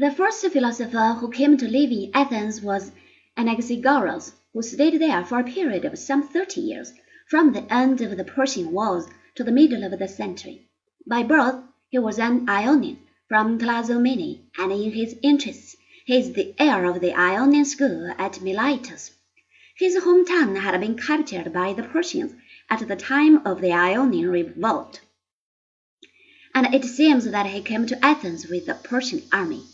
The first philosopher who came to live in Athens was Anaxagoras, who stayed there for a period of some thirty years, from the end of the Persian Wars to the middle of the century. By birth he was an Ionian from Clazomenae, and in his interests he is the heir of the Ionian school at Miletus. His home town had been captured by the Persians at the time of the Ionian revolt, and it seems that he came to Athens with the Persian army.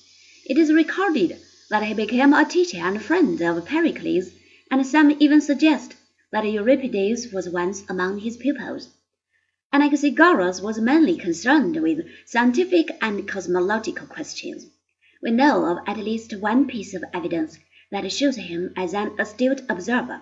It is recorded that he became a teacher and friend of Pericles, and some even suggest that Euripides was once among his pupils. Anaxagoras was mainly concerned with scientific and cosmological questions. We know of at least one piece of evidence that shows him as an astute observer.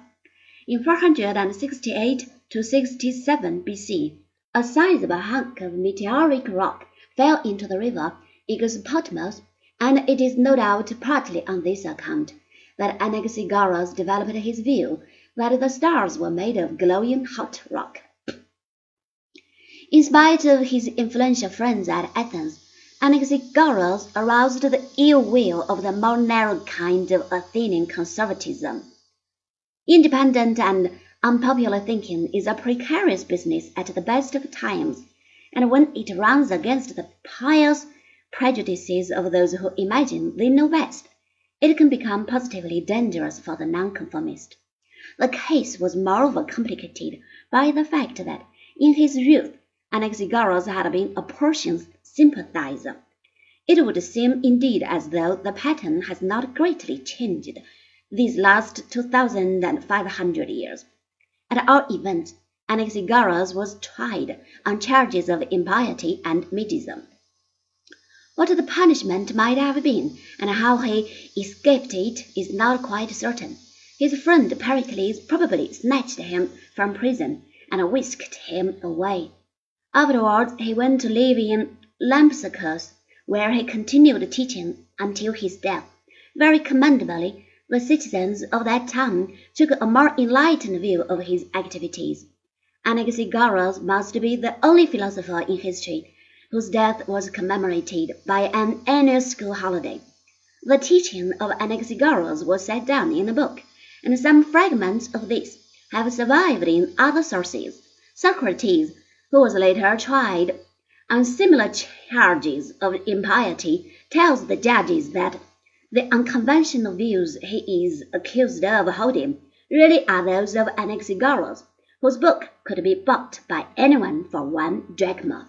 In 468 to 67 B.C., a sizable hunk of meteoric rock fell into the river Aegospotamos and it is no doubt partly on this account that Anaxagoras developed his view that the stars were made of glowing hot rock. In spite of his influential friends at Athens, Anaxagoras aroused the ill will of the more narrow kind of Athenian conservatism. Independent and unpopular thinking is a precarious business at the best of times, and when it runs against the pious prejudices of those who imagine they know best, it can become positively dangerous for the nonconformist. The case was moreover complicated by the fact that in his youth Anaxagoras had been a Persian sympathizer. It would seem indeed as though the pattern has not greatly changed these last two thousand and five hundred years. At all events, Anaxagoras was tried on charges of impiety and Medism. What the punishment might have been, and how he escaped it, is not quite certain. His friend Pericles probably snatched him from prison and whisked him away. Afterwards he went to live in Lampsacus, where he continued teaching until his death. Very commendably, the citizens of that town took a more enlightened view of his activities. Anaxagoras must be the only philosopher in history whose death was commemorated by an annual school holiday. The teaching of Anaxagoras was set down in a book, and some fragments of this have survived in other sources. Socrates, who was later tried on similar charges of impiety, tells the judges that the unconventional views he is accused of holding really are those of Anaxagoras, whose book could be bought by anyone for one drachma.